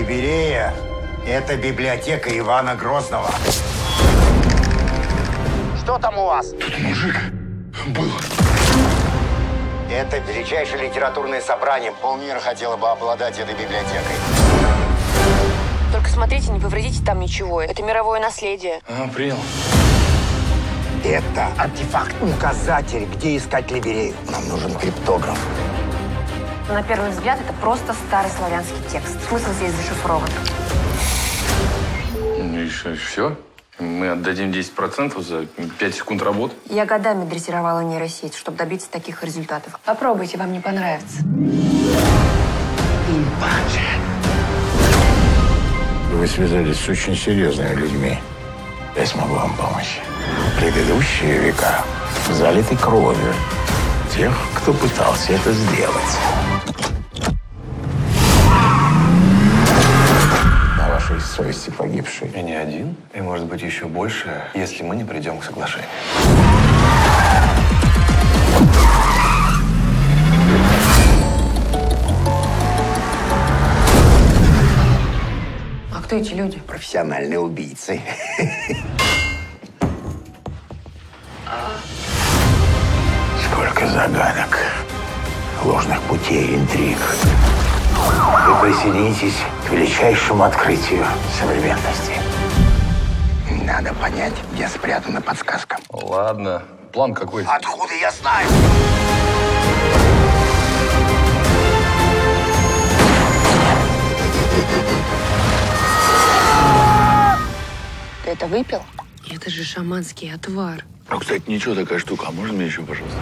Либерея – это библиотека Ивана Грозного. Что там у вас? Тут мужик был. Это величайшее литературное собрание. Полмира хотела бы обладать этой библиотекой. Только смотрите, не повредите там ничего. Это мировое наследие. А, принял. Это артефакт-указатель, где искать Либерею. Нам нужен криптограф. На первый взгляд, это просто старый славянский текст. Смысл здесь зашифрован. Ну и что, все? Мы отдадим 10% за 5 секунд работы? Я годами дрессировала нейросеть, чтобы добиться таких результатов. Попробуйте, вам не понравится. Вы связались с очень серьезными людьми. Я смогу вам помочь. Предыдущие века залиты кровью тех, кто пытался это сделать. Совести погибший. И не один, и может быть еще больше, если мы не придем к соглашению. А кто эти люди? Профессиональные убийцы. Сколько загадок, ложных путей, интриг. Вы присоединитесь к величайшему открытию современности. Надо понять, где спрятана подсказка. Ладно. План какой? Откуда я знаю? Ты это выпил? Это же шаманский отвар. Ну, кстати, ничего такая штука. А можно мне еще, пожалуйста?